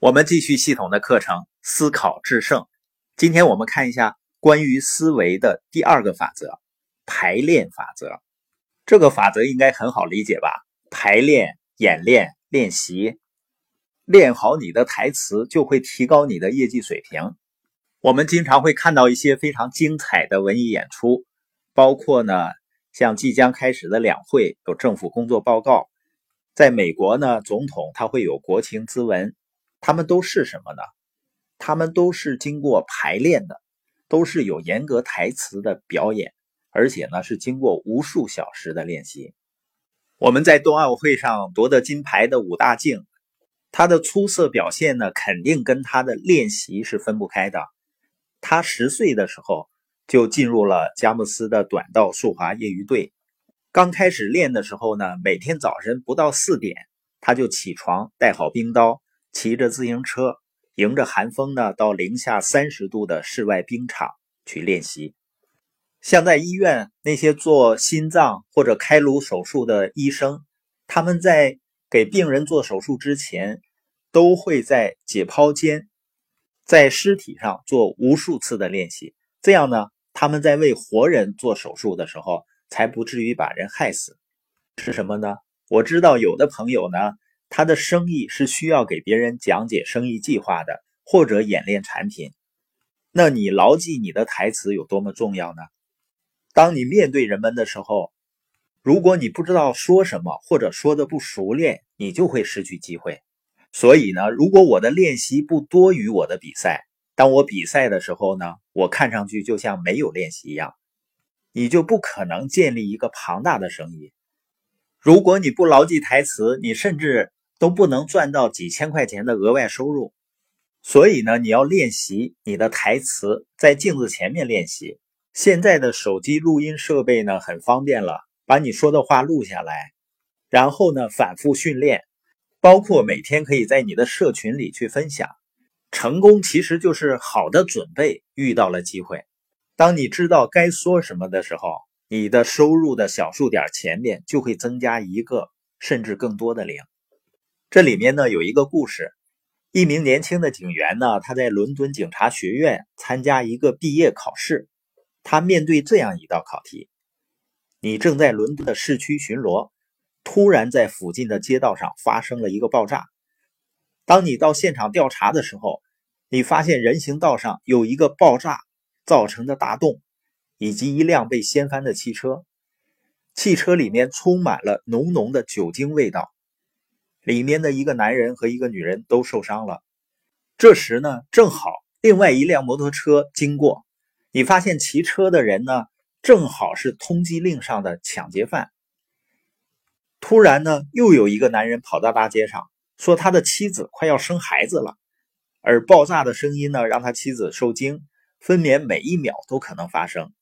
我们继续系统的课程，思考制胜。今天我们看一下关于思维的第二个法则——排练法则。这个法则应该很好理解吧？排练、演练、练习，练好你的台词，就会提高你的业绩水平。我们经常会看到一些非常精彩的文艺演出，包括呢，像即将开始的两会有政府工作报告，在美国呢，总统他会有国情咨文。他们都是什么呢？他们都是经过排练的，都是有严格台词的表演，而且呢是经过无数小时的练习。我们在冬奥会上夺得金牌的武大靖，他的出色表现呢，肯定跟他的练习是分不开的。他十岁的时候就进入了佳木斯的短道速滑业余队，刚开始练的时候呢，每天早晨不到四点，他就起床，带好冰刀。骑着自行车，迎着寒风呢，到零下三十度的室外冰场去练习。像在医院那些做心脏或者开颅手术的医生，他们在给病人做手术之前，都会在解剖间，在尸体上做无数次的练习。这样呢，他们在为活人做手术的时候，才不至于把人害死。是什么呢？我知道有的朋友呢。他的生意是需要给别人讲解生意计划的，或者演练产品。那你牢记你的台词有多么重要呢？当你面对人们的时候，如果你不知道说什么，或者说的不熟练，你就会失去机会。所以呢，如果我的练习不多于我的比赛，当我比赛的时候呢，我看上去就像没有练习一样，你就不可能建立一个庞大的生意。如果你不牢记台词，你甚至。都不能赚到几千块钱的额外收入，所以呢，你要练习你的台词，在镜子前面练习。现在的手机录音设备呢，很方便了，把你说的话录下来，然后呢，反复训练，包括每天可以在你的社群里去分享。成功其实就是好的准备遇到了机会。当你知道该说什么的时候，你的收入的小数点前面就会增加一个甚至更多的零。这里面呢有一个故事，一名年轻的警员呢，他在伦敦警察学院参加一个毕业考试，他面对这样一道考题：你正在伦敦的市区巡逻，突然在附近的街道上发生了一个爆炸。当你到现场调查的时候，你发现人行道上有一个爆炸造成的大洞，以及一辆被掀翻的汽车，汽车里面充满了浓浓的酒精味道。里面的一个男人和一个女人都受伤了。这时呢，正好另外一辆摩托车经过，你发现骑车的人呢，正好是通缉令上的抢劫犯。突然呢，又有一个男人跑到大街上，说他的妻子快要生孩子了，而爆炸的声音呢，让他妻子受惊，分娩每一秒都可能发生。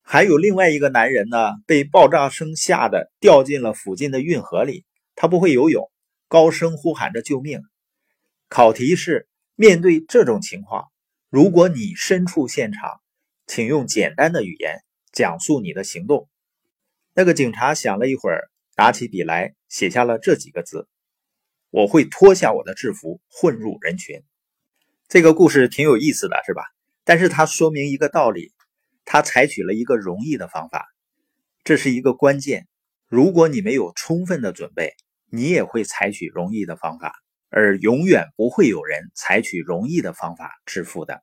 还有另外一个男人呢，被爆炸声吓得掉进了附近的运河里，他不会游泳。高声呼喊着救命！考题是：面对这种情况，如果你身处现场，请用简单的语言讲述你的行动。那个警察想了一会儿，拿起笔来写下了这几个字：“我会脱下我的制服，混入人群。”这个故事挺有意思的，是吧？但是它说明一个道理：他采取了一个容易的方法，这是一个关键。如果你没有充分的准备，你也会采取容易的方法，而永远不会有人采取容易的方法致富的。